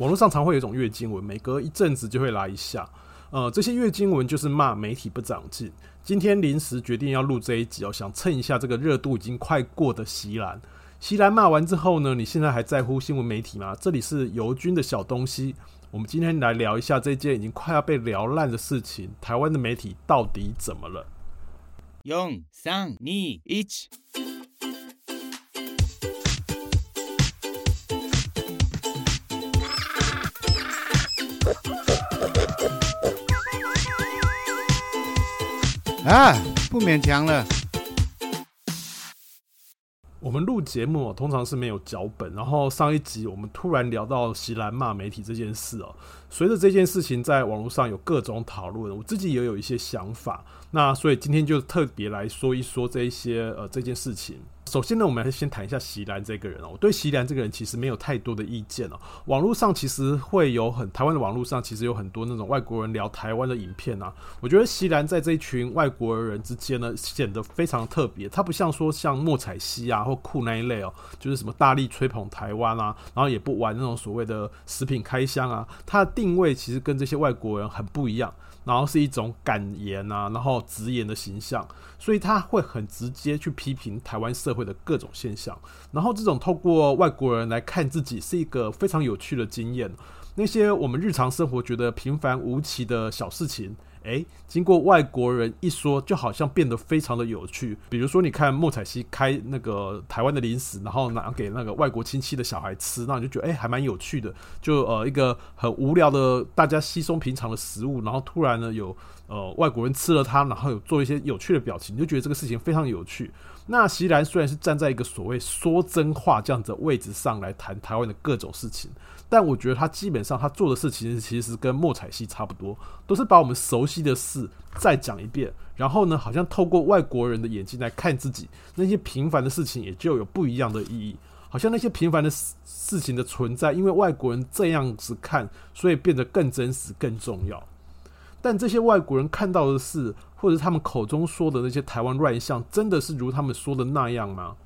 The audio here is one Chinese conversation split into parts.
网络上常会有一种月经文，每隔一阵子就会来一下。呃，这些月经文就是骂媒体不长进。今天临时决定要录这一集哦，想蹭一下这个热度已经快过的席兰。席兰骂完之后呢，你现在还在乎新闻媒体吗？这里是尤军的小东西，我们今天来聊一下这件已经快要被聊烂的事情：台湾的媒体到底怎么了？用、三、二、一。啊，不勉强了。我们录节目通常是没有脚本，然后上一集我们突然聊到席兰骂媒体这件事哦。随着这件事情在网络上有各种讨论，我自己也有一些想法。那所以今天就特别来说一说这一些呃这件事情。首先呢，我们还是先谈一下席兰这个人哦。我对席兰这个人其实没有太多的意见哦。网络上其实会有很台湾的网络上其实有很多那种外国人聊台湾的影片啊。我觉得席兰在这一群外国人之间呢，显得非常特别。他不像说像莫彩希啊或酷那一类哦，就是什么大力吹捧台湾啊，然后也不玩那种所谓的食品开箱啊。他的定位其实跟这些外国人很不一样。然后是一种敢言啊，然后直言的形象，所以他会很直接去批评台湾社会的各种现象。然后这种透过外国人来看自己，是一个非常有趣的经验。那些我们日常生活觉得平凡无奇的小事情。诶，经过外国人一说，就好像变得非常的有趣。比如说，你看莫彩希开那个台湾的零食，然后拿给那个外国亲戚的小孩吃，那你就觉得诶，还蛮有趣的。就呃一个很无聊的大家稀松平常的食物，然后突然呢有呃外国人吃了它，然后有做一些有趣的表情，你就觉得这个事情非常有趣。那席然虽然是站在一个所谓说真话这样子的位置上来谈台湾的各种事情。但我觉得他基本上他做的事情其实跟莫彩希差不多，都是把我们熟悉的事再讲一遍，然后呢，好像透过外国人的眼睛来看自己，那些平凡的事情也就有不一样的意义，好像那些平凡的事事情的存在，因为外国人这样子看，所以变得更真实、更重要。但这些外国人看到的事，或者他们口中说的那些台湾乱象，真的是如他们说的那样吗？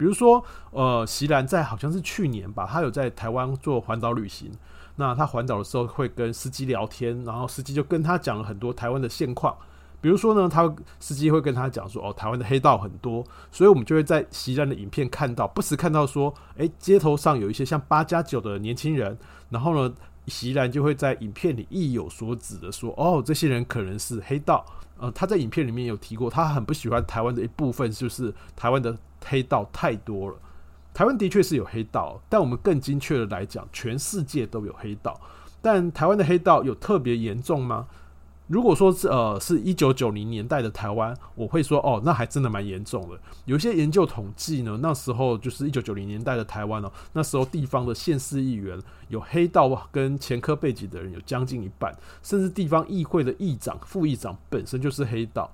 比如说，呃，席兰在好像是去年吧，他有在台湾做环岛旅行。那他环岛的时候会跟司机聊天，然后司机就跟他讲了很多台湾的现况。比如说呢，他司机会跟他讲说，哦，台湾的黑道很多，所以我们就会在席兰的影片看到，不时看到说，诶，街头上有一些像八加九的年轻人，然后呢，席然就会在影片里意有所指的说，哦，这些人可能是黑道。呃，他在影片里面有提过，他很不喜欢台湾的一部分，就是台湾的黑道太多了。台湾的确是有黑道，但我们更精确的来讲，全世界都有黑道。但台湾的黑道有特别严重吗？如果说是呃，是一九九零年代的台湾，我会说哦，那还真的蛮严重的。有一些研究统计呢，那时候就是一九九零年代的台湾哦，那时候地方的县市议员有黑道跟前科背景的人有将近一半，甚至地方议会的议长、副议长本身就是黑道。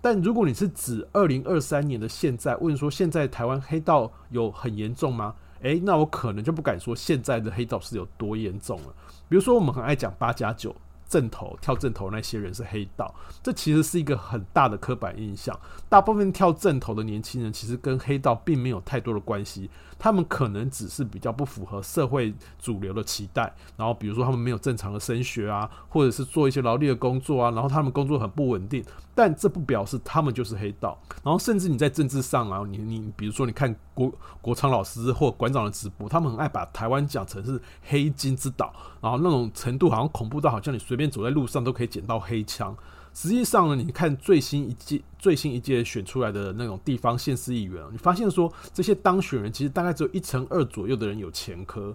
但如果你是指二零二三年的现在，问说现在台湾黑道有很严重吗？诶，那我可能就不敢说现在的黑道是有多严重了。比如说我们很爱讲八加九。正头跳正头那些人是黑道，这其实是一个很大的刻板印象。大部分跳正头的年轻人其实跟黑道并没有太多的关系，他们可能只是比较不符合社会主流的期待。然后比如说他们没有正常的升学啊，或者是做一些劳力的工作啊，然后他们工作很不稳定。但这不表示他们就是黑道。然后甚至你在政治上啊，你你比如说你看国国昌老师或馆长的直播，他们很爱把台湾讲成是黑金之岛，然后那种程度好像恐怖到好像你随便走在路上都可以捡到黑枪。实际上呢，你看最新一届 最新一届选出来的那种地方县市议员，你发现说这些当选人其实大概只有一成二左右的人有前科。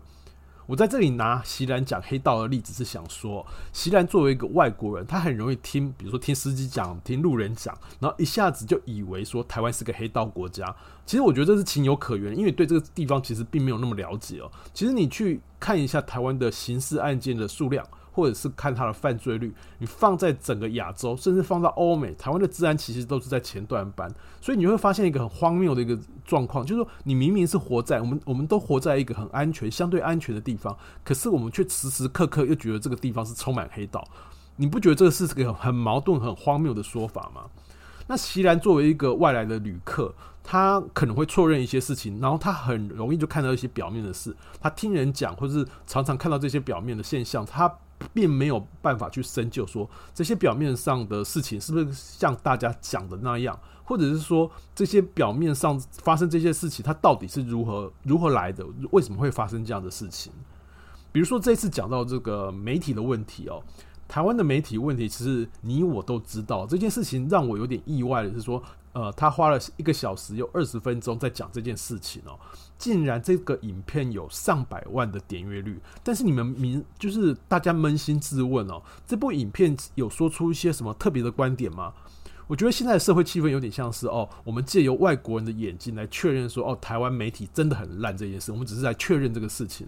我在这里拿席兰讲黑道的例子，是想说，席兰作为一个外国人，他很容易听，比如说听司机讲，听路人讲，然后一下子就以为说台湾是个黑道国家。其实我觉得这是情有可原，因为对这个地方其实并没有那么了解哦。其实你去看一下台湾的刑事案件的数量。或者是看他的犯罪率，你放在整个亚洲，甚至放到欧美，台湾的治安其实都是在前段班，所以你会发现一个很荒谬的一个状况，就是说你明明是活在我们，我们都活在一个很安全、相对安全的地方，可是我们却时时刻刻又觉得这个地方是充满黑道，你不觉得这个是个很矛盾、很荒谬的说法吗？那席兰作为一个外来的旅客，他可能会错认一些事情，然后他很容易就看到一些表面的事。他听人讲，或是常常看到这些表面的现象，他并没有办法去深究说这些表面上的事情是不是像大家讲的那样，或者是说这些表面上发生这些事情，它到底是如何如何来的？为什么会发生这样的事情？比如说这次讲到这个媒体的问题哦。台湾的媒体问题，其实你我都知道。这件事情让我有点意外的是说，呃，他花了一个小时又二十分钟在讲这件事情哦，竟然这个影片有上百万的点阅率。但是你们明就是大家扪心自问哦，这部影片有说出一些什么特别的观点吗？我觉得现在的社会气氛有点像是哦，我们借由外国人的眼睛来确认说，哦，台湾媒体真的很烂这件事。我们只是在确认这个事情。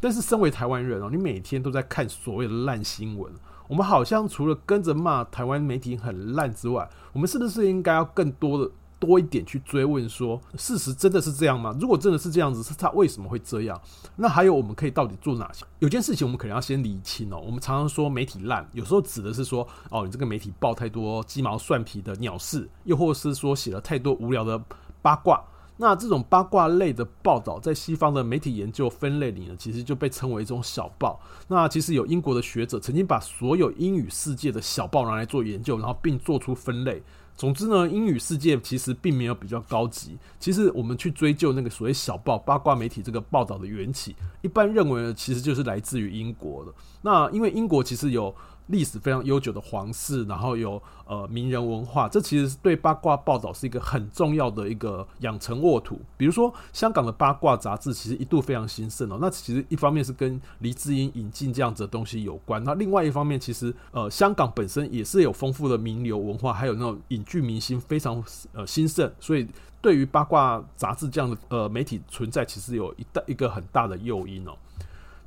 但是身为台湾人哦，你每天都在看所谓的烂新闻。我们好像除了跟着骂台湾媒体很烂之外，我们是不是应该要更多的多一点去追问说，事实真的是这样吗？如果真的是这样子，是他为什么会这样？那还有我们可以到底做哪些？有件事情我们可能要先理清哦。我们常常说媒体烂，有时候指的是说，哦，你这个媒体报太多鸡毛蒜皮的鸟事，又或是说写了太多无聊的八卦。那这种八卦类的报道，在西方的媒体研究分类里呢，其实就被称为一种小报。那其实有英国的学者曾经把所有英语世界的小报拿来做研究，然后并做出分类。总之呢，英语世界其实并没有比较高级。其实我们去追究那个所谓小报八卦媒体这个报道的缘起，一般认为呢，其实就是来自于英国的。那因为英国其实有。历史非常悠久的皇室，然后有呃名人文化，这其实对八卦报道是一个很重要的一个养成沃土。比如说，香港的八卦杂志其实一度非常兴盛哦。那其实一方面是跟黎智英引进这样子的东西有关，那另外一方面，其实呃香港本身也是有丰富的名流文化，还有那种影剧明星非常呃兴盛，所以对于八卦杂志这样的呃媒体存在，其实有一大一个很大的诱因哦。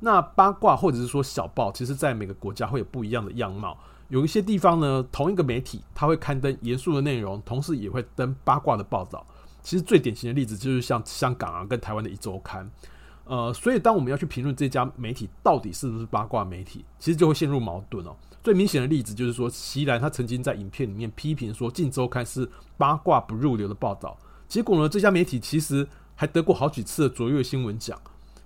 那八卦或者是说小报，其实在每个国家会有不一样的样貌。有一些地方呢，同一个媒体它会刊登严肃的内容，同时也会登八卦的报道。其实最典型的例子就是像香港啊，跟台湾的一周刊。呃，所以当我们要去评论这家媒体到底是不是八卦媒体，其实就会陷入矛盾哦。最明显的例子就是说，席兰他曾经在影片里面批评说，《镜周刊》是八卦不入流的报道。结果呢，这家媒体其实还得过好几次的卓越新闻奖。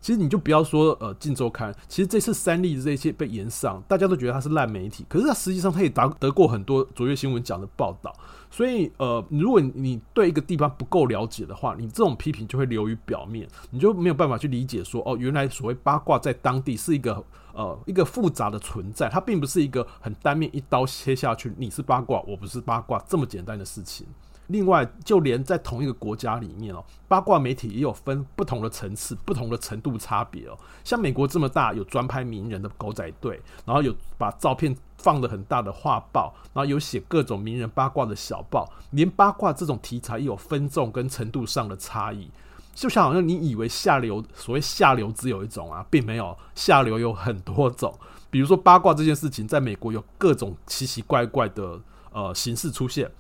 其实你就不要说呃，《镜周刊》，其实这次三立这些被延上，大家都觉得它是烂媒体，可是它实际上它也得得过很多卓越新闻奖的报道。所以呃，如果你对一个地方不够了解的话，你这种批评就会流于表面，你就没有办法去理解说哦，原来所谓八卦在当地是一个呃一个复杂的存在，它并不是一个很单面一刀切下去，你是八卦，我不是八卦这么简单的事情。另外，就连在同一个国家里面哦，八卦媒体也有分不同的层次、不同的程度差别哦。像美国这么大，有专拍名人的狗仔队，然后有把照片放得很大的画报，然后有写各种名人八卦的小报。连八卦这种题材也有分众跟程度上的差异，就像好像你以为下流，所谓下流只有一种啊，并没有，下流有很多种。比如说八卦这件事情，在美国有各种奇奇怪怪的呃形式出现。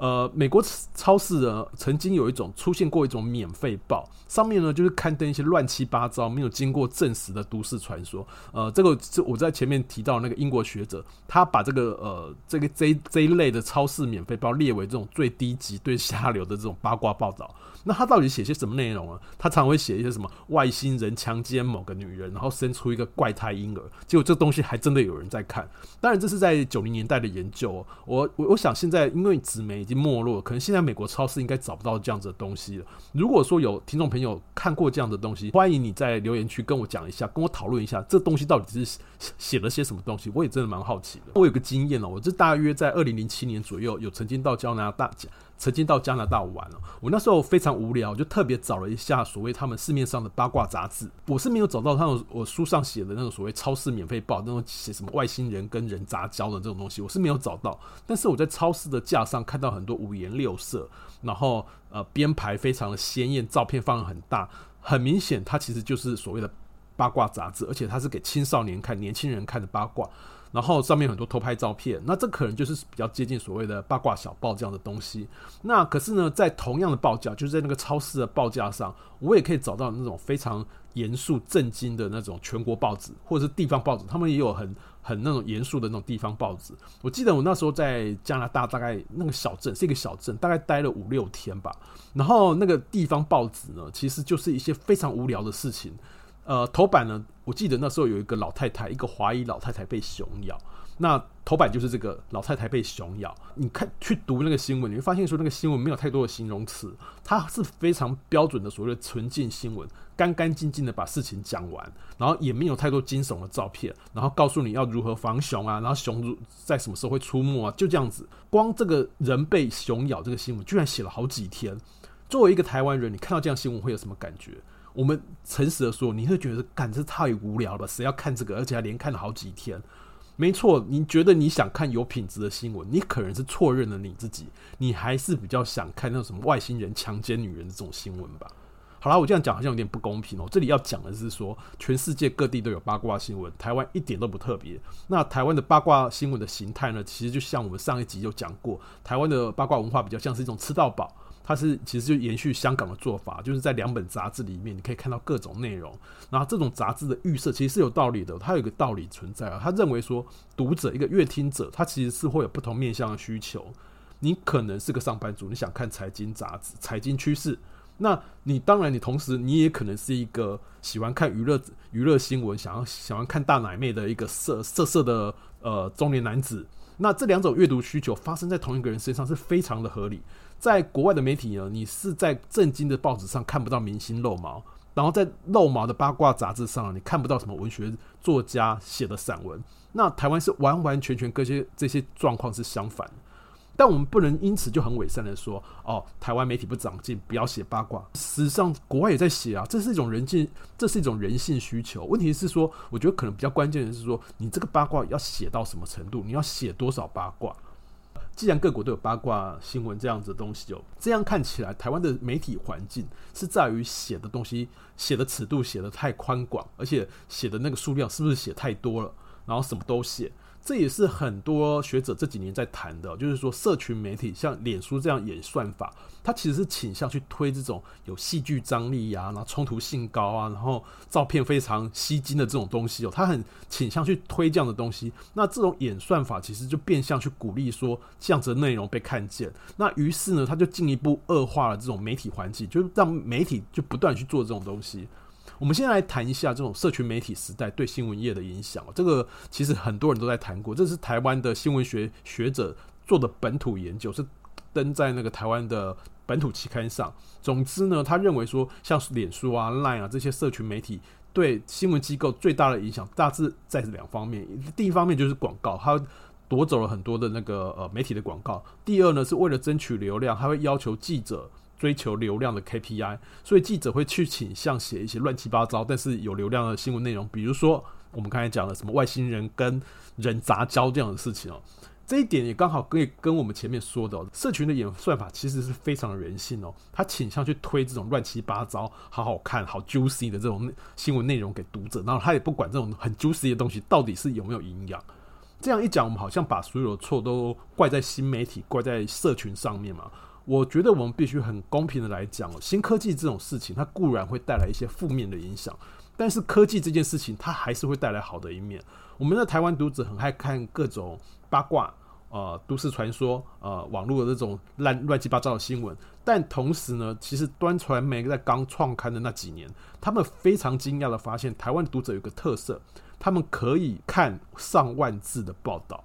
呃，美国超市呢，曾经有一种出现过一种免费报，上面呢就是刊登一些乱七八糟、没有经过证实的都市传说。呃，这个是我在前面提到那个英国学者，他把这个呃这个这这一类的超市免费报列为这种最低级、最下流的这种八卦报道。那他到底写些什么内容呢？他常会写一些什么外星人强奸某个女人，然后生出一个怪胎婴儿。结果这东西还真的有人在看。当然，这是在九零年代的研究喔。我我我想现在因为纸媒经没落，可能现在美国超市应该找不到这样子的东西了。如果说有听众朋友看过这样的东西，欢迎你在留言区跟我讲一下，跟我讨论一下这东西到底是写了些什么东西。我也真的蛮好奇的。我有个经验哦，我这大约在二零零七年左右有曾经到加拿大曾经到加拿大玩了，我那时候非常无聊，我就特别找了一下所谓他们市面上的八卦杂志。我是没有找到他们我书上写的那种所谓超市免费报，那种写什么外星人跟人杂交的这种东西，我是没有找到。但是我在超市的架上看到很多五颜六色，然后呃编排非常的鲜艳，照片放得很大，很明显它其实就是所谓的八卦杂志，而且它是给青少年看、年轻人看的八卦。然后上面很多偷拍照片，那这可能就是比较接近所谓的八卦小报这样的东西。那可是呢，在同样的报价，就是在那个超市的报价上，我也可以找到那种非常严肃、震惊的那种全国报纸，或者是地方报纸，他们也有很很那种严肃的那种地方报纸。我记得我那时候在加拿大，大概那个小镇是一个小镇，大概待了五六天吧。然后那个地方报纸呢，其实就是一些非常无聊的事情。呃，头版呢，我记得那时候有一个老太太，一个华裔老太太被熊咬。那头版就是这个老太太被熊咬。你看去读那个新闻，你会发现说那个新闻没有太多的形容词，它是非常标准的所谓的纯净新闻，干干净净的把事情讲完，然后也没有太多惊悚的照片，然后告诉你要如何防熊啊，然后熊在什么时候会出没啊，就这样子。光这个人被熊咬这个新闻，居然写了好几天。作为一个台湾人，你看到这样新闻会有什么感觉？我们诚实的说，你会觉得，干，这太无聊了？谁要看这个？而且还连看了好几天。没错，你觉得你想看有品质的新闻，你可能是错认了你自己。你还是比较想看那种什么外星人强奸女人的这种新闻吧？好啦，我这样讲好像有点不公平哦。这里要讲的是说，全世界各地都有八卦新闻，台湾一点都不特别。那台湾的八卦新闻的形态呢？其实就像我们上一集就讲过，台湾的八卦文化比较像是一种吃到饱。它是其实就延续香港的做法，就是在两本杂志里面，你可以看到各种内容。然后这种杂志的预设其实是有道理的，它有一个道理存在啊。他认为说，读者一个阅听者，他其实是会有不同面向的需求。你可能是个上班族，你想看财经杂志、财经趋势。那你当然，你同时你也可能是一个喜欢看娱乐娱乐新闻，想要想要看大奶妹的一个色色色的呃中年男子。那这两种阅读需求发生在同一个人身上是非常的合理。在国外的媒体呢，你是在正经的报纸上看不到明星露毛，然后在露毛的八卦杂志上，你看不到什么文学作家写的散文。那台湾是完完全全跟这些这些状况是相反的。但我们不能因此就很伪善的说，哦，台湾媒体不长进，不要写八卦。事实上，国外也在写啊，这是一种人性，这是一种人性需求。问题是说，我觉得可能比较关键的是说，你这个八卦要写到什么程度，你要写多少八卦。既然各国都有八卦新闻这样子的东西哦，这样看起来，台湾的媒体环境是在于写的东西写的尺度写的太宽广，而且写的那个数量是不是写太多了，然后什么都写。这也是很多学者这几年在谈的，就是说，社群媒体像脸书这样演算法，它其实是倾向去推这种有戏剧张力啊，然后冲突性高啊，然后照片非常吸睛的这种东西哦，它很倾向去推这样的东西。那这种演算法其实就变相去鼓励说这样子的内容被看见。那于是呢，它就进一步恶化了这种媒体环境，就是让媒体就不断去做这种东西。我们先来谈一下这种社群媒体时代对新闻业的影响。这个其实很多人都在谈过，这是台湾的新闻学学者做的本土研究，是登在那个台湾的本土期刊上。总之呢，他认为说，像脸书啊、Line 啊这些社群媒体对新闻机构最大的影响，大致在两方面。第一方面就是广告，它夺走了很多的那个呃媒体的广告。第二呢，是为了争取流量，他会要求记者。追求流量的 KPI，所以记者会去倾向写一些乱七八糟但是有流量的新闻内容，比如说我们刚才讲的什么外星人跟人杂交这样的事情哦。这一点也刚好可以跟我们前面说的，社群的演算法其实是非常的人性哦，他倾向去推这种乱七八糟、好好看、好 juicy 的这种新闻内容给读者，然后他也不管这种很 juicy 的东西到底是有没有营养。这样一讲，我们好像把所有的错都怪在新媒体、怪在社群上面嘛。我觉得我们必须很公平的来讲，新科技这种事情，它固然会带来一些负面的影响，但是科技这件事情，它还是会带来好的一面。我们的台湾读者很爱看各种八卦、呃，都市传说、呃，网络的这种乱乱七八糟的新闻，但同时呢，其实端传媒在刚创刊的那几年，他们非常惊讶的发现，台湾读者有个特色，他们可以看上万字的报道。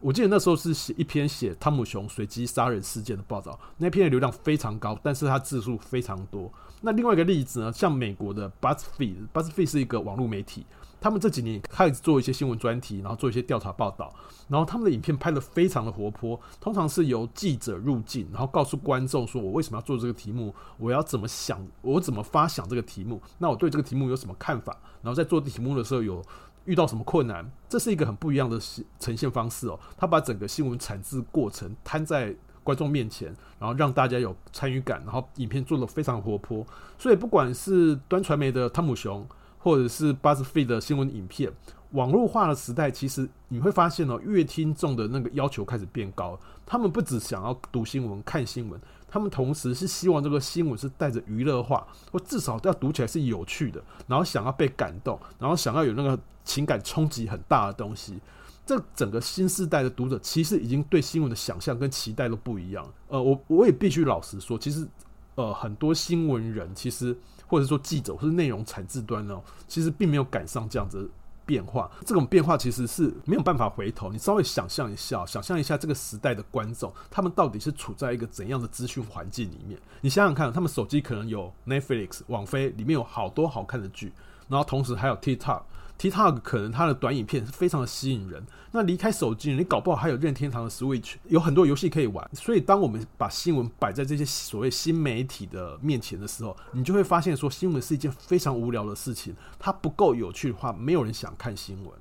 我记得那时候是写一篇写汤姆熊随机杀人事件的报道，那篇的流量非常高，但是它字数非常多。那另外一个例子呢，像美国的 BuzzFeed，BuzzFeed 是一个网络媒体，他们这几年开始做一些新闻专题，然后做一些调查报道，然后他们的影片拍得非常的活泼，通常是由记者入镜，然后告诉观众说我为什么要做这个题目，我要怎么想，我怎么发想这个题目，那我对这个题目有什么看法，然后在做题目的时候有。遇到什么困难，这是一个很不一样的呈现方式哦。他把整个新闻产制过程摊在观众面前，然后让大家有参与感，然后影片做得非常活泼。所以不管是端传媒的汤姆熊，或者是 BuzzFeed 的新闻影片，网络化的时代，其实你会发现哦，阅听众的那个要求开始变高。他们不只想要读新闻、看新闻，他们同时是希望这个新闻是带着娱乐化，或至少要读起来是有趣的，然后想要被感动，然后想要有那个情感冲击很大的东西。这整个新时代的读者其实已经对新闻的想象跟期待都不一样。呃，我我也必须老实说，其实呃很多新闻人其实或者说记者或是内容产制端呢，其实并没有赶上这样子。变化，这种变化其实是没有办法回头。你稍微想象一下，想象一下这个时代的观众，他们到底是处在一个怎样的资讯环境里面？你想想看，他们手机可能有 Netflix、网飞，里面有好多好看的剧，然后同时还有 TikTok。TikTok 可能它的短影片是非常的吸引人。那离开手机，你搞不好还有任天堂的 Switch，有很多游戏可以玩。所以，当我们把新闻摆在这些所谓新媒体的面前的时候，你就会发现说，新闻是一件非常无聊的事情。它不够有趣的话，没有人想看新闻。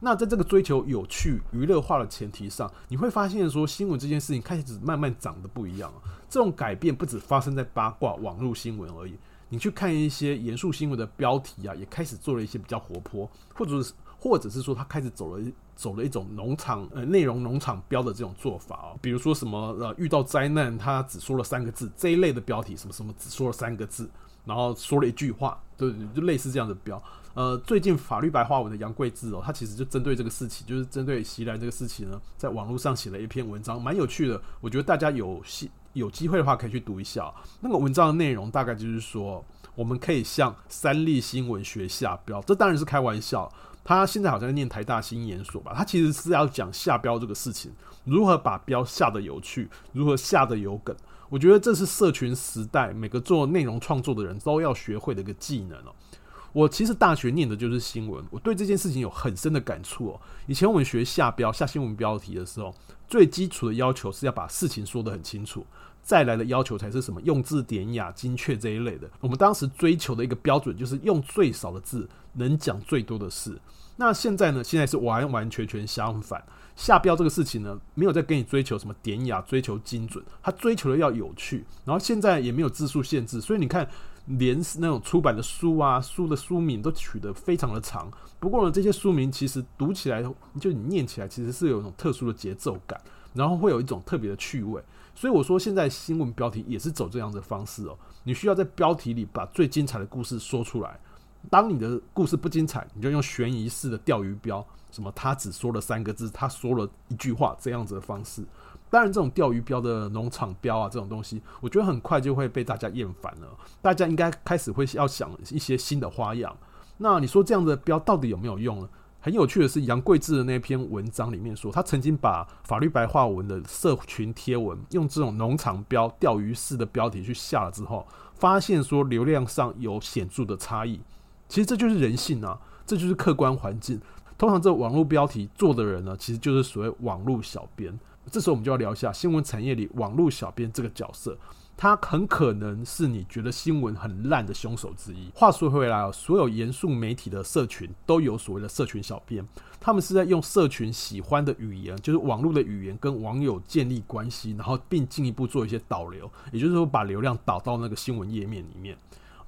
那在这个追求有趣、娱乐化的前提上，你会发现说，新闻这件事情开始慢慢长得不一样。这种改变不止发生在八卦网络新闻而已。你去看一些严肃新闻的标题啊，也开始做了一些比较活泼，或者是或者是说他开始走了走了一种农场呃内容农场标的这种做法哦，比如说什么呃遇到灾难他只说了三个字这一类的标题，什么什么只说了三个字，然后说了一句话，对，就类似这样的标。呃，最近法律白话文的杨贵志哦，他其实就针对这个事情，就是针对锡兰这个事情呢，在网络上写了一篇文章，蛮有趣的。我觉得大家有戏。有机会的话，可以去读一下那个文章的内容。大概就是说，我们可以向三立新闻学下标，这当然是开玩笑。他现在好像念台大新研所吧？他其实是要讲下标这个事情，如何把标下得有趣，如何下得有梗。我觉得这是社群时代每个做内容创作的人都要学会的一个技能哦。我其实大学念的就是新闻，我对这件事情有很深的感触哦。以前我们学下标、下新闻标题的时候，最基础的要求是要把事情说得很清楚。再来的要求才是什么用字典雅、精确这一类的。我们当时追求的一个标准就是用最少的字，能讲最多的事。那现在呢？现在是完完全全相反。下标这个事情呢，没有在跟你追求什么典雅、追求精准，他追求的要有趣。然后现在也没有字数限制，所以你看，连是那种出版的书啊，书的书名都取得非常的长。不过呢，这些书名其实读起来，就你念起来，其实是有一种特殊的节奏感，然后会有一种特别的趣味。所以我说，现在新闻标题也是走这样的方式哦。你需要在标题里把最精彩的故事说出来。当你的故事不精彩，你就用悬疑式的钓鱼标，什么他只说了三个字，他说了一句话这样子的方式。当然，这种钓鱼标的农场标啊，这种东西，我觉得很快就会被大家厌烦了。大家应该开始会要想一些新的花样。那你说这样的标到底有没有用呢？很有趣的是，杨贵志的那篇文章里面说，他曾经把法律白话文的社群贴文用这种农场标、钓鱼式的标题去下了之后，发现说流量上有显著的差异。其实这就是人性啊，这就是客观环境。通常这网络标题做的人呢，其实就是所谓网络小编。这时候我们就要聊一下新闻产业里网络小编这个角色。他很可能是你觉得新闻很烂的凶手之一。话说回来啊，所有严肃媒体的社群都有所谓的社群小编，他们是在用社群喜欢的语言，就是网络的语言，跟网友建立关系，然后并进一步做一些导流，也就是说把流量导到那个新闻页面里面。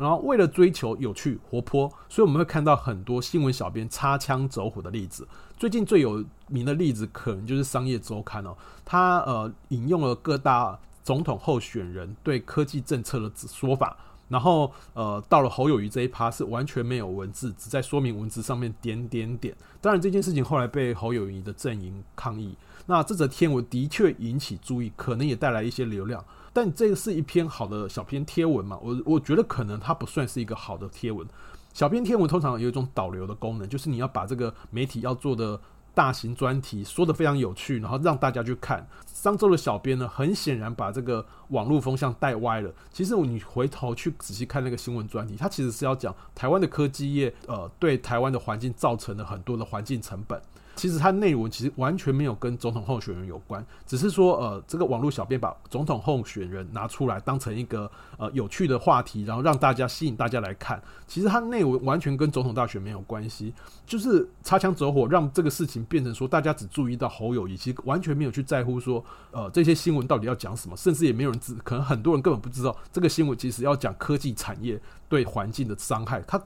然后为了追求有趣活泼，所以我们会看到很多新闻小编擦枪走火的例子。最近最有名的例子可能就是《商业周刊》哦，他呃引用了各大。总统候选人对科技政策的说法，然后呃，到了侯友宜这一趴是完全没有文字，只在说明文字上面点点点。当然，这件事情后来被侯友宜的阵营抗议。那这则天文的确引起注意，可能也带来一些流量。但这个是一篇好的小篇贴文嘛？我我觉得可能它不算是一个好的贴文。小篇贴文通常有一种导流的功能，就是你要把这个媒体要做的。大型专题说得非常有趣，然后让大家去看。商周的小编呢，很显然把这个网络风向带歪了。其实你回头去仔细看那个新闻专题，它其实是要讲台湾的科技业，呃，对台湾的环境造成了很多的环境成本。其实它内文其实完全没有跟总统候选人有关，只是说呃，这个网络小编把总统候选人拿出来当成一个呃有趣的话题，然后让大家吸引大家来看。其实它内文完全跟总统大选没有关系，就是擦枪走火，让这个事情变成说大家只注意到侯友宜，其实完全没有去在乎说呃这些新闻到底要讲什么，甚至也没有人知，可能很多人根本不知道这个新闻其实要讲科技产业对环境的伤害。它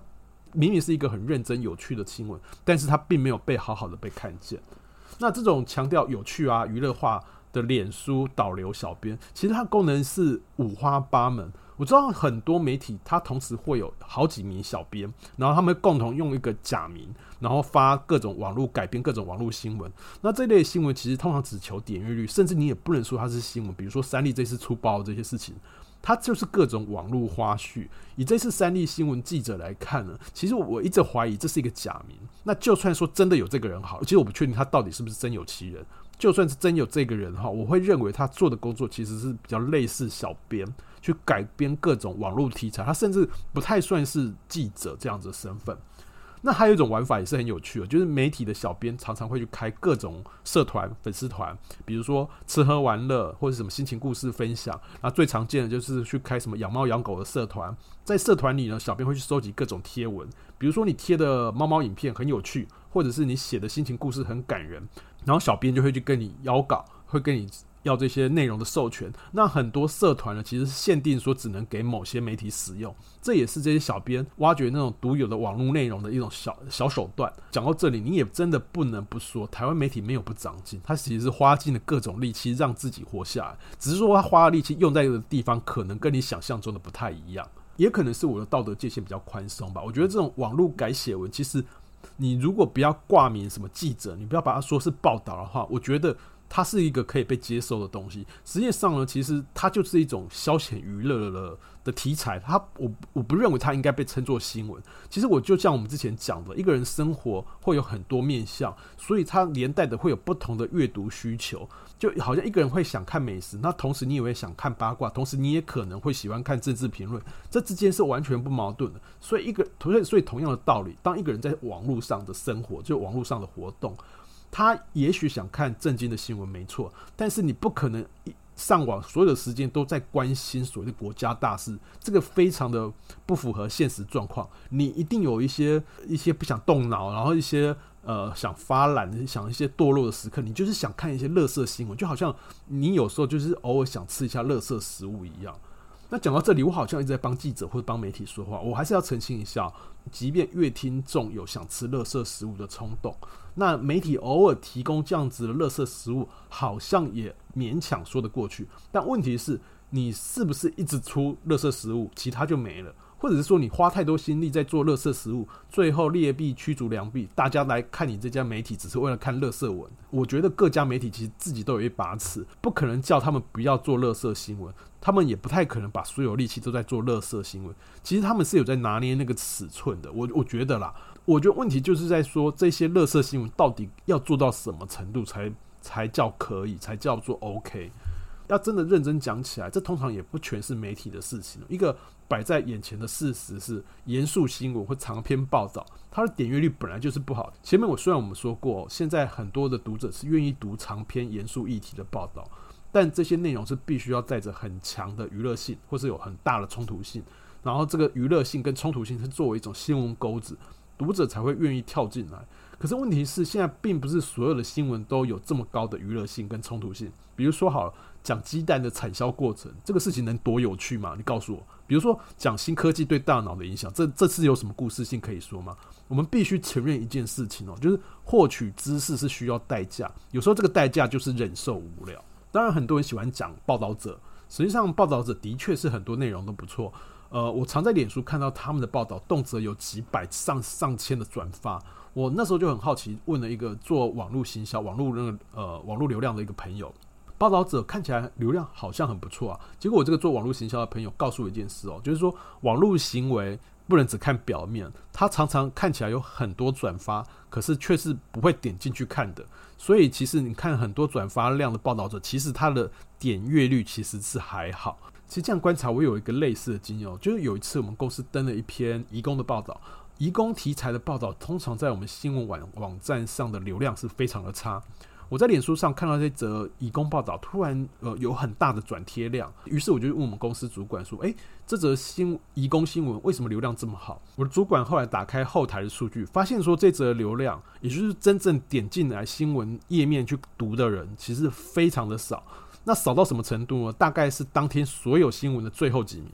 明明是一个很认真有趣的新闻，但是它并没有被好好的被看见。那这种强调有趣啊、娱乐化的脸书导流小编，其实它功能是五花八门。我知道很多媒体，它同时会有好几名小编，然后他们共同用一个假名，然后发各种网络改编各种网络新闻。那这类新闻其实通常只求点阅率，甚至你也不能说它是新闻。比如说三立这次出包这些事情，它就是各种网络花絮。以这次三立新闻记者来看呢，其实我一直怀疑这是一个假名。那就算说真的有这个人好，其实我不确定他到底是不是真有其人。就算是真有这个人哈，我会认为他做的工作其实是比较类似小编。去改编各种网络题材，他甚至不太算是记者这样子的身份。那还有一种玩法也是很有趣的，就是媒体的小编常常会去开各种社团、粉丝团，比如说吃喝玩乐或者什么心情故事分享。那最常见的就是去开什么养猫养狗的社团，在社团里呢，小编会去收集各种贴文，比如说你贴的猫猫影片很有趣，或者是你写的心情故事很感人，然后小编就会去跟你邀稿，会跟你。要这些内容的授权，那很多社团呢，其实是限定说只能给某些媒体使用，这也是这些小编挖掘那种独有的网络内容的一种小小手段。讲到这里，你也真的不能不说，台湾媒体没有不长进，他其实是花尽了各种力气让自己活下来，只是说他花的力气用在的地方，可能跟你想象中的不太一样，也可能是我的道德界限比较宽松吧。我觉得这种网络改写文，其实你如果不要挂名什么记者，你不要把它说是报道的话，我觉得。它是一个可以被接受的东西。实际上呢，其实它就是一种消遣娱乐的的题材。它我我不认为它应该被称作新闻。其实我就像我们之前讲的，一个人生活会有很多面向，所以它连带的会有不同的阅读需求。就好像一个人会想看美食，那同时你也会想看八卦，同时你也可能会喜欢看政治评论，这之间是完全不矛盾的。所以一个同所以同样的道理，当一个人在网络上的生活，就网络上的活动。他也许想看正经的新闻，没错，但是你不可能上网所有的时间都在关心所谓的国家大事，这个非常的不符合现实状况。你一定有一些一些不想动脑，然后一些呃想发懒、想一些堕落的时刻，你就是想看一些乐色新闻，就好像你有时候就是偶尔想吃一下乐色食物一样。那讲到这里，我好像一直在帮记者或者帮媒体说话，我还是要澄清一下，即便越听众有想吃乐色食物的冲动，那媒体偶尔提供这样子的垃圾食物，好像也勉强说得过去。但问题是，你是不是一直出垃圾食物，其他就没了？或者是说你花太多心力在做垃圾食物，最后劣币驱逐良币，大家来看你这家媒体只是为了看垃圾文。我觉得各家媒体其实自己都有一把尺，不可能叫他们不要做垃圾新闻，他们也不太可能把所有力气都在做垃圾新闻。其实他们是有在拿捏那个尺寸的。我我觉得啦，我觉得问题就是在说这些垃圾新闻到底要做到什么程度才才叫可以，才叫做 OK。要真的认真讲起来，这通常也不全是媒体的事情。一个摆在眼前的事实是，严肃新闻或长篇报道，它的点阅率本来就是不好的。前面我虽然我们说过，现在很多的读者是愿意读长篇严肃议题的报道，但这些内容是必须要带着很强的娱乐性，或是有很大的冲突性。然后这个娱乐性跟冲突性是作为一种新闻钩子，读者才会愿意跳进来。可是问题是，现在并不是所有的新闻都有这么高的娱乐性跟冲突性。比如说好。讲鸡蛋的产销过程，这个事情能多有趣吗？你告诉我。比如说讲新科技对大脑的影响，这这次有什么故事性可以说吗？我们必须承认一件事情哦，就是获取知识是需要代价，有时候这个代价就是忍受无聊。当然，很多人喜欢讲报道者，实际上报道者的确是很多内容都不错。呃，我常在脸书看到他们的报道，动辄有几百上上千的转发。我那时候就很好奇，问了一个做网络行销、网络那个呃网络流量的一个朋友。报道者看起来流量好像很不错啊，结果我这个做网络行销的朋友告诉我一件事哦，就是说网络行为不能只看表面，他常常看起来有很多转发，可是却是不会点进去看的。所以其实你看很多转发量的报道者，其实他的点阅率其实是还好。其实这样观察，我有一个类似的经验，就是有一次我们公司登了一篇移工的报道，移工题材的报道通常在我们新闻网网站上的流量是非常的差。我在脸书上看到这则移工报道，突然呃有很大的转贴量，于是我就问我们公司主管说：“诶，这则新移工新闻为什么流量这么好？”我的主管后来打开后台的数据，发现说这则流量，也就是真正点进来新闻页面去读的人，其实非常的少。那少到什么程度呢？大概是当天所有新闻的最后几名。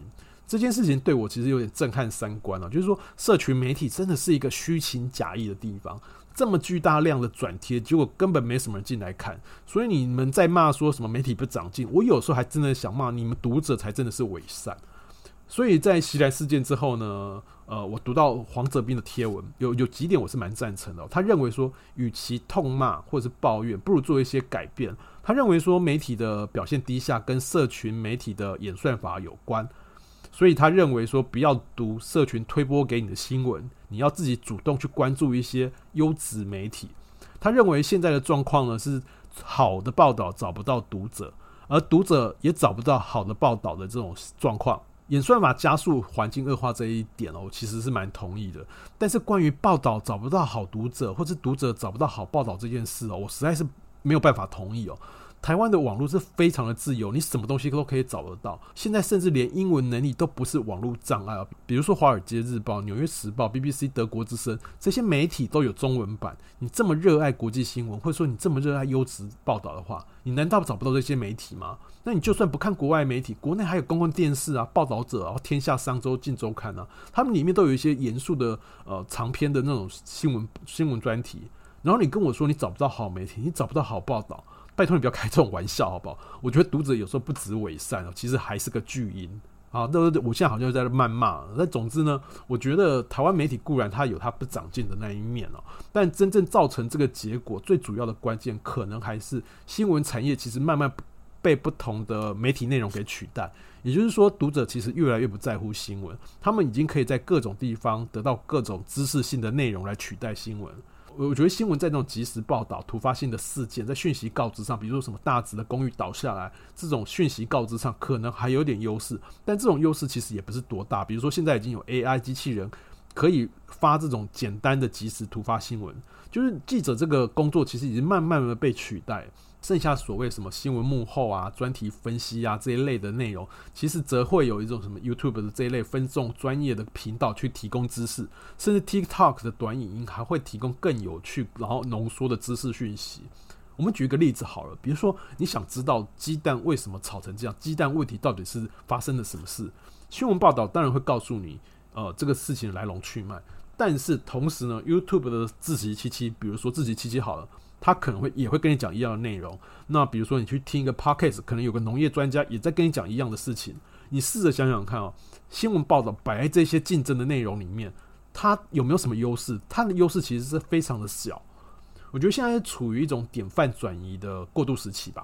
这件事情对我其实有点震撼三观啊，就是说，社群媒体真的是一个虚情假意的地方。这么巨大量的转贴，结果根本没什么人进来看。所以你们在骂说什么媒体不长进，我有时候还真的想骂你们读者才真的是伪善。所以在袭来事件之后呢，呃，我读到黄泽斌的贴文，有有几点我是蛮赞成的。他认为说，与其痛骂或者是抱怨，不如做一些改变。他认为说，媒体的表现低下跟社群媒体的演算法有关。所以他认为说，不要读社群推播给你的新闻，你要自己主动去关注一些优质媒体。他认为现在的状况呢，是好的报道找不到读者，而读者也找不到好的报道的这种状况。演算法加速环境恶化这一点哦，其实是蛮同意的。但是关于报道找不到好读者，或是读者找不到好报道这件事哦，我实在是没有办法同意哦。台湾的网络是非常的自由，你什么东西都可以找得到。现在甚至连英文能力都不是网络障碍啊。比如说《华尔街日报》、《纽约时报》、BBC、德国之声这些媒体都有中文版。你这么热爱国际新闻，或者说你这么热爱优质报道的话，你难道找不到这些媒体吗？那你就算不看国外媒体，国内还有公共电视啊、报道者啊、天下商周、镜周刊啊，他们里面都有一些严肃的呃长篇的那种新闻新闻专题。然后你跟我说你找不到好媒体，你找不到好报道。拜托你不要开这种玩笑，好不好？我觉得读者有时候不止伪善哦，其实还是个巨婴啊。那我现在好像在谩骂。那总之呢，我觉得台湾媒体固然它有它不长进的那一面哦，但真正造成这个结果最主要的关键，可能还是新闻产业其实慢慢被不同的媒体内容给取代。也就是说，读者其实越来越不在乎新闻，他们已经可以在各种地方得到各种知识性的内容来取代新闻。我觉得新闻在那种及时报道、突发性的事件，在讯息告知上，比如说什么大直的公寓倒下来，这种讯息告知上可能还有点优势，但这种优势其实也不是多大。比如说现在已经有 AI 机器人可以发这种简单的即时突发新闻，就是记者这个工作其实已经慢慢的被取代。剩下所谓什么新闻幕后啊、专题分析啊这一类的内容，其实则会有一种什么 YouTube 的这一类分众专业的频道去提供知识，甚至 TikTok 的短影音还会提供更有趣然后浓缩的知识讯息。我们举一个例子好了，比如说你想知道鸡蛋为什么炒成这样，鸡蛋问题到底是发生了什么事？新闻报道当然会告诉你，呃，这个事情的来龙去脉。但是同时呢，YouTube 的自习七七，比如说自习七七好了。他可能会也会跟你讲一样的内容。那比如说你去听一个 podcast，可能有个农业专家也在跟你讲一样的事情。你试着想想看哦，新闻报道摆在这些竞争的内容里面，它有没有什么优势？它的优势其实是非常的小。我觉得现在处于一种典范转移的过渡时期吧。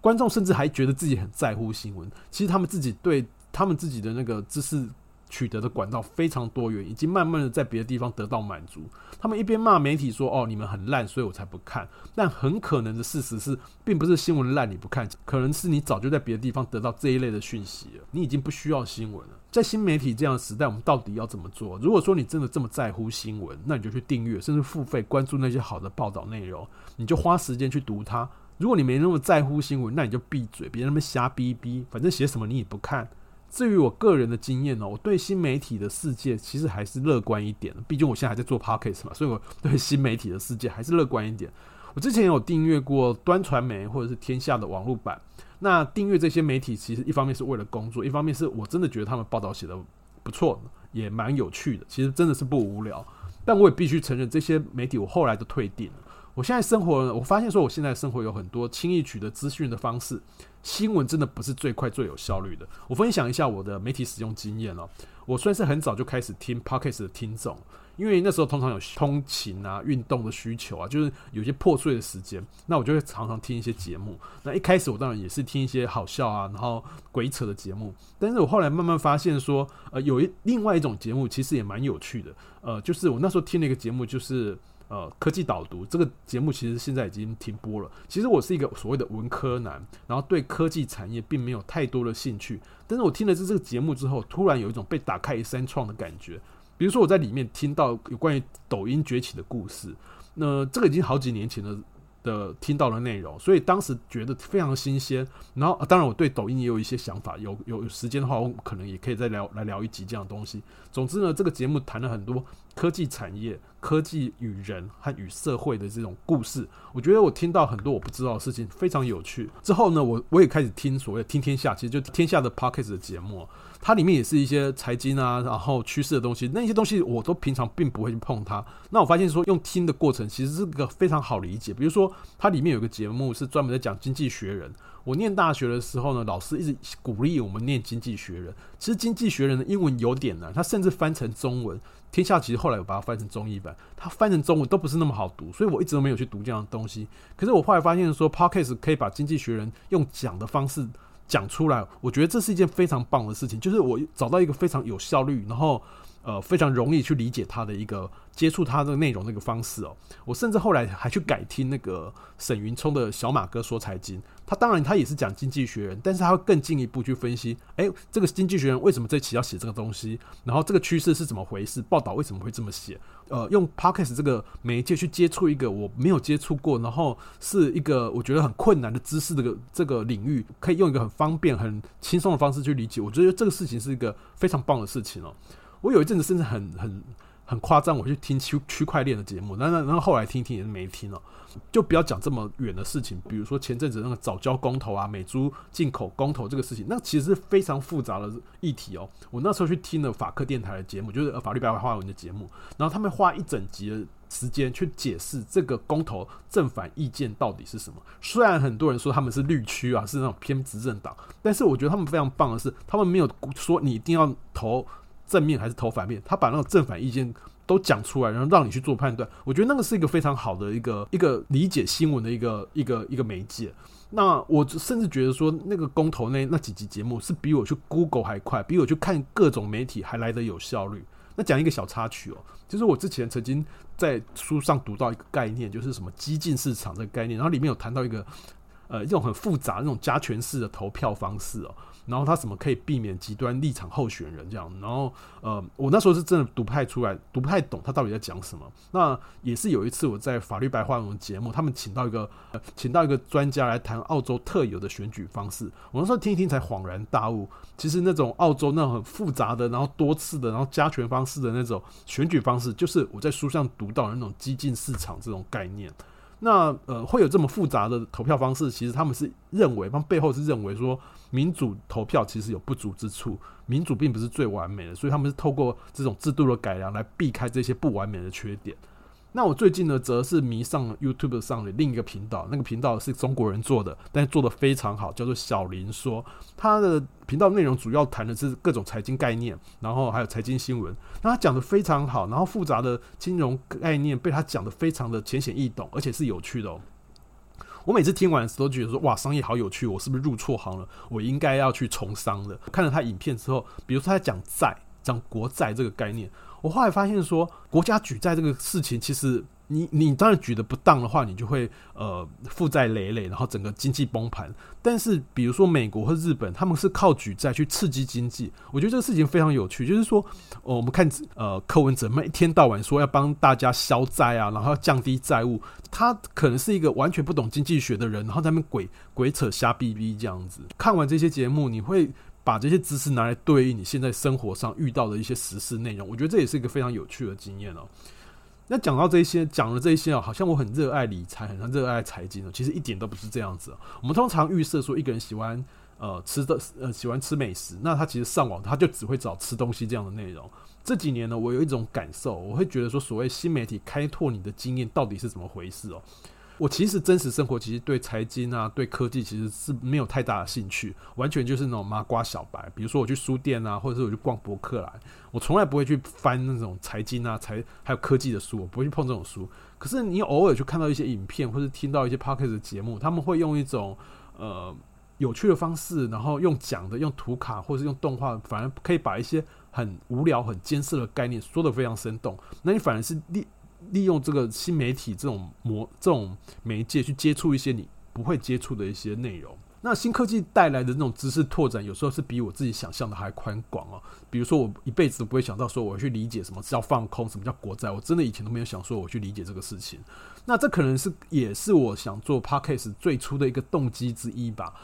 观众甚至还觉得自己很在乎新闻，其实他们自己对他们自己的那个知识。取得的管道非常多元，已经慢慢的在别的地方得到满足。他们一边骂媒体说：“哦，你们很烂，所以我才不看。”但很可能的事实是，并不是新闻烂你不看，可能是你早就在别的地方得到这一类的讯息了。你已经不需要新闻了。在新媒体这样的时代，我们到底要怎么做？如果说你真的这么在乎新闻，那你就去订阅，甚至付费关注那些好的报道内容，你就花时间去读它。如果你没那么在乎新闻，那你就闭嘴，别那么瞎逼逼，反正写什么你也不看。至于我个人的经验呢，我对新媒体的世界其实还是乐观一点的。毕竟我现在还在做 podcast 嘛，所以我对新媒体的世界还是乐观一点。我之前有订阅过端传媒或者是天下的网络版。那订阅这些媒体，其实一方面是为了工作，一方面是我真的觉得他们报道写的不错，也蛮有趣的。其实真的是不无聊。但我也必须承认，这些媒体我后来都退订了。我现在生活，我发现说，我现在生活有很多轻易取得资讯的方式。新闻真的不是最快最有效率的。我分享一下我的媒体使用经验哦。我算是很早就开始听 Podcast 的听众，因为那时候通常有通勤啊、运动的需求啊，就是有些破碎的时间，那我就会常常听一些节目。那一开始我当然也是听一些好笑啊，然后鬼扯的节目。但是我后来慢慢发现说，呃，有一另外一种节目其实也蛮有趣的。呃，就是我那时候听了一个节目，就是。呃，科技导读这个节目其实现在已经停播了。其实我是一个所谓的文科男，然后对科技产业并没有太多的兴趣。但是我听了这这个节目之后，突然有一种被打开一扇窗的感觉。比如说我在里面听到有关于抖音崛起的故事，那这个已经好几年前了的听到的内容，所以当时觉得非常新鲜。然后，当然我对抖音也有一些想法，有有时间的话，我可能也可以再聊来聊一集这样的东西。总之呢，这个节目谈了很多科技产业。科技与人和与社会的这种故事，我觉得我听到很多我不知道的事情，非常有趣。之后呢，我我也开始听所谓听天下，其实就天下的 pocket 的节目。它里面也是一些财经啊，然后趋势的东西，那些东西我都平常并不会去碰它。那我发现说用听的过程其实是个非常好理解。比如说它里面有个节目是专门在讲经济学人。我念大学的时候呢，老师一直鼓励我们念经济学人。其实经济学人的英文有点难，他甚至翻成中文。天下其实后来有把它翻成中译版，它翻成中文都不是那么好读，所以我一直都没有去读这样的东西。可是我后来发现说，Podcast 可以把经济学人用讲的方式讲出来，我觉得这是一件非常棒的事情。就是我找到一个非常有效率，然后呃非常容易去理解它的一个接触它的内容的一个方式哦。我甚至后来还去改听那个沈云聪的小马哥说财经。他当然，他也是讲经济学人，但是他会更进一步去分析，哎、这个经济学人为什么这期要写这个东西，然后这个趋势是怎么回事，报道为什么会这么写？呃，用 Podcast 这个媒介去接触一个我没有接触过，然后是一个我觉得很困难的知识这个这个领域，可以用一个很方便、很轻松的方式去理解。我觉得这个事情是一个非常棒的事情哦。我有一阵子甚至很很。很夸张，我去听区区块链的节目，那那那后来听听也是没听了，就不要讲这么远的事情，比如说前阵子那个藻礁公投啊，美猪进口公投这个事情，那其实是非常复杂的议题哦。我那时候去听了法客电台的节目，就是法律白话文的节目，然后他们花一整集的时间去解释这个公投正反意见到底是什么。虽然很多人说他们是绿区啊，是那种偏执政党，但是我觉得他们非常棒的是，他们没有说你一定要投。正面还是投反面，他把那个正反意见都讲出来，然后让你去做判断。我觉得那个是一个非常好的一个一个理解新闻的一个一个一个媒介。那我甚至觉得说，那个公投那那几集节目是比我去 Google 还快，比我去看各种媒体还来得有效率。那讲一个小插曲哦，就是我之前曾经在书上读到一个概念，就是什么激进市场这个概念，然后里面有谈到一个呃一种很复杂那种加权式的投票方式哦。然后他怎么可以避免极端立场候选人这样？然后呃，我那时候是真的读不太出来，读不太懂他到底在讲什么。那也是有一次我在法律白话文节目，他们请到一个、呃、请到一个专家来谈澳洲特有的选举方式。我那时候听一听才恍然大悟，其实那种澳洲那种很复杂的，然后多次的，然后加权方式的那种选举方式，就是我在书上读到的那种激进市场这种概念。那呃，会有这么复杂的投票方式，其实他们是认为，他们背后是认为说，民主投票其实有不足之处，民主并不是最完美的，所以他们是透过这种制度的改良来避开这些不完美的缺点。那我最近呢，则是迷上 YouTube 上的另一个频道，那个频道是中国人做的，但是做得非常好，叫做小林说。他的频道内容主要谈的是各种财经概念，然后还有财经新闻。那他讲得非常好，然后复杂的金融概念被他讲得非常的浅显易懂，而且是有趣的哦。我每次听完的时候都觉得说，哇，商业好有趣，我是不是入错行了？我应该要去从商的。看了他影片之后，比如说他讲债，讲国债这个概念。我后来发现说，国家举债这个事情，其实你你当然举得不当的话，你就会呃负债累累，然后整个经济崩盘。但是比如说美国和日本，他们是靠举债去刺激经济。我觉得这个事情非常有趣，就是说，呃、我们看呃柯文哲，一天到晚说要帮大家消灾啊，然后要降低债务，他可能是一个完全不懂经济学的人，然后在那边鬼鬼扯瞎逼逼这样子。看完这些节目，你会。把这些知识拿来对应你现在生活上遇到的一些实事内容，我觉得这也是一个非常有趣的经验哦。那讲到这些，讲了这些啊，好像我很热爱理财，很热爱财经哦。其实一点都不是这样子。我们通常预设说，一个人喜欢呃吃的呃喜欢吃美食，那他其实上网他就只会找吃东西这样的内容。这几年呢，我有一种感受，我会觉得说，所谓新媒体开拓你的经验到底是怎么回事哦。我其实真实生活其实对财经啊、对科技其实是没有太大的兴趣，完全就是那种麻瓜小白。比如说我去书店啊，或者是我去逛博客来，我从来不会去翻那种财经啊、财还有科技的书，我不会去碰这种书。可是你偶尔去看到一些影片，或者听到一些 podcast 的节目，他们会用一种呃有趣的方式，然后用讲的、用图卡或者是用动画，反而可以把一些很无聊、很艰涩的概念说得非常生动。那你反而是立。利用这个新媒体这种模这种媒介去接触一些你不会接触的一些内容。那新科技带来的这种知识拓展，有时候是比我自己想象的还宽广哦。比如说，我一辈子都不会想到说我去理解什么叫放空，什么叫国债，我真的以前都没有想说我去理解这个事情。那这可能是也是我想做 Podcast 最初的一个动机之一吧。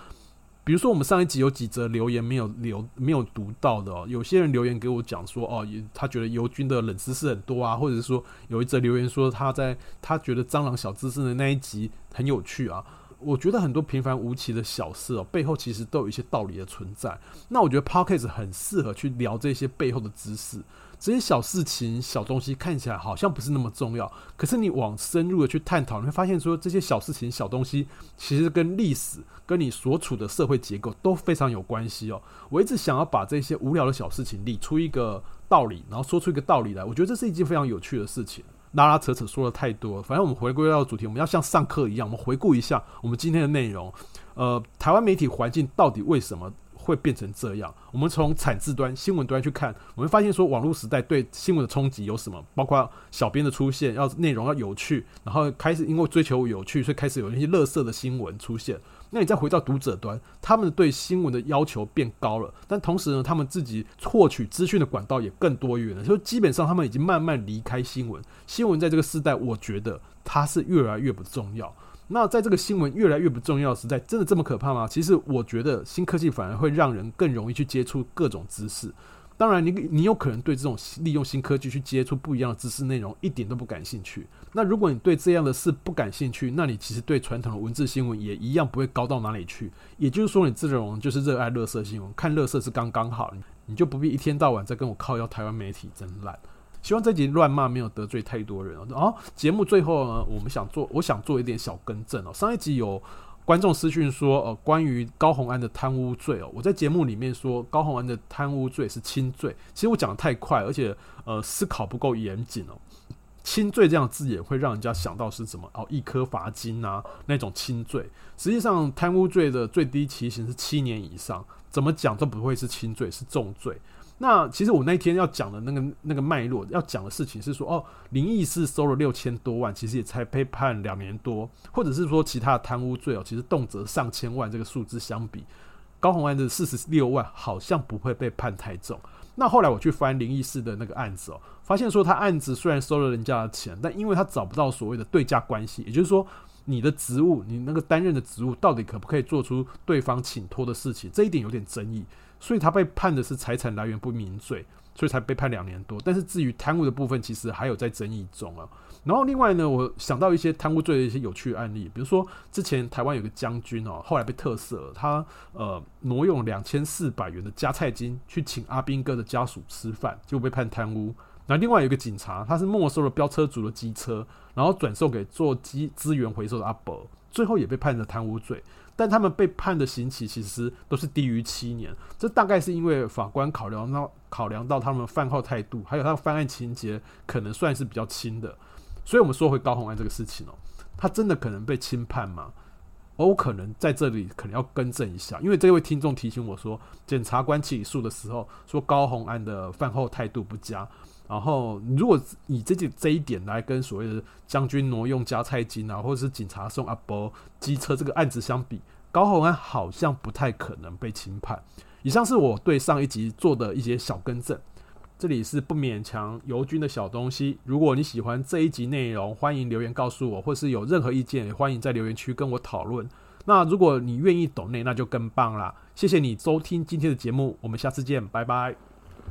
比如说，我们上一集有几则留言没有留没有读到的哦。有些人留言给我讲说，哦，他觉得尤军的冷知识很多啊，或者是说有一则留言说他在他觉得蟑螂小知识的那一集很有趣啊。我觉得很多平凡无奇的小事哦，背后其实都有一些道理的存在。那我觉得 Podcast 很适合去聊这些背后的知识。这些小事情、小东西看起来好像不是那么重要，可是你往深入的去探讨，你会发现说这些小事情、小东西其实跟历史、跟你所处的社会结构都非常有关系哦。我一直想要把这些无聊的小事情理出一个道理，然后说出一个道理来，我觉得这是一件非常有趣的事情。拉拉扯扯说了太多，反正我们回归到主题，我们要像上课一样，我们回顾一下我们今天的内容。呃，台湾媒体环境到底为什么会变成这样？我们从产制端、新闻端去看，我们发现说，网络时代对新闻的冲击有什么？包括小编的出现，要内容要有趣，然后开始因为追求有趣，所以开始有那些乐色的新闻出现。那你再回到读者端，他们对新闻的要求变高了，但同时呢，他们自己获取资讯的管道也更多元了。所以基本上，他们已经慢慢离开新闻。新闻在这个时代，我觉得它是越来越不重要。那在这个新闻越来越不重要的时代，真的这么可怕吗？其实我觉得新科技反而会让人更容易去接触各种知识。当然你，你有可能对这种利用新科技去接触不一样的知识内容一点都不感兴趣。那如果你对这样的事不感兴趣，那你其实对传统的文字新闻也一样不会高到哪里去。也就是说，你这种就是热爱乐色新闻，看乐色是刚刚好，你就不必一天到晚在跟我靠要台湾媒体真烂。希望这集乱骂没有得罪太多人哦。节目最后呢，我们想做，我想做一点小更正哦。上一集有观众私讯说，呃，关于高虹安的贪污罪哦，我在节目里面说高虹安的贪污罪是轻罪，其实我讲得太快，而且呃思考不够严谨哦。轻罪这样字眼会让人家想到是什么哦，一颗罚金啊那种轻罪。实际上贪污罪的最低期刑是七年以上，怎么讲都不会是轻罪，是重罪。那其实我那天要讲的那个那个脉络，要讲的事情是说，哦，林义士收了六千多万，其实也才被判两年多，或者是说其他的贪污罪哦，其实动辄上千万这个数字相比，高红安的四十六万好像不会被判太重。那后来我去翻林义士的那个案子哦，发现说他案子虽然收了人家的钱，但因为他找不到所谓的对价关系，也就是说你的职务，你那个担任的职务到底可不可以做出对方请托的事情，这一点有点争议。所以他被判的是财产来源不明罪，所以才被判两年多。但是至于贪污的部分，其实还有在争议中啊。然后另外呢，我想到一些贪污罪的一些有趣的案例，比如说之前台湾有个将军哦，后来被特赦了，他呃挪用两千四百元的加菜金去请阿兵哥的家属吃饭，就被判贪污。那另外有一个警察，他是没收了飙车族的机车，然后转售给做机资源回收的阿伯，最后也被判了贪污罪。但他们被判的刑期其实都是低于七年，这大概是因为法官考量到考量到他们犯后态度，还有他的犯案情节可能算是比较轻的。所以，我们说回高虹安这个事情哦，他真的可能被轻判吗？我可能在这里可能要更正一下，因为这位听众提醒我说，检察官起诉的时候说高虹安的犯后态度不佳。然后，如果以这这这一点来跟所谓的将军挪用加菜金啊，或者是警察送阿伯机车这个案子相比，高虹安好像不太可能被轻判。以上是我对上一集做的一些小更正。这里是不勉强游军的小东西。如果你喜欢这一集内容，欢迎留言告诉我，或是有任何意见，也欢迎在留言区跟我讨论。那如果你愿意懂内，那就更棒啦。谢谢你收听今天的节目，我们下次见，拜拜。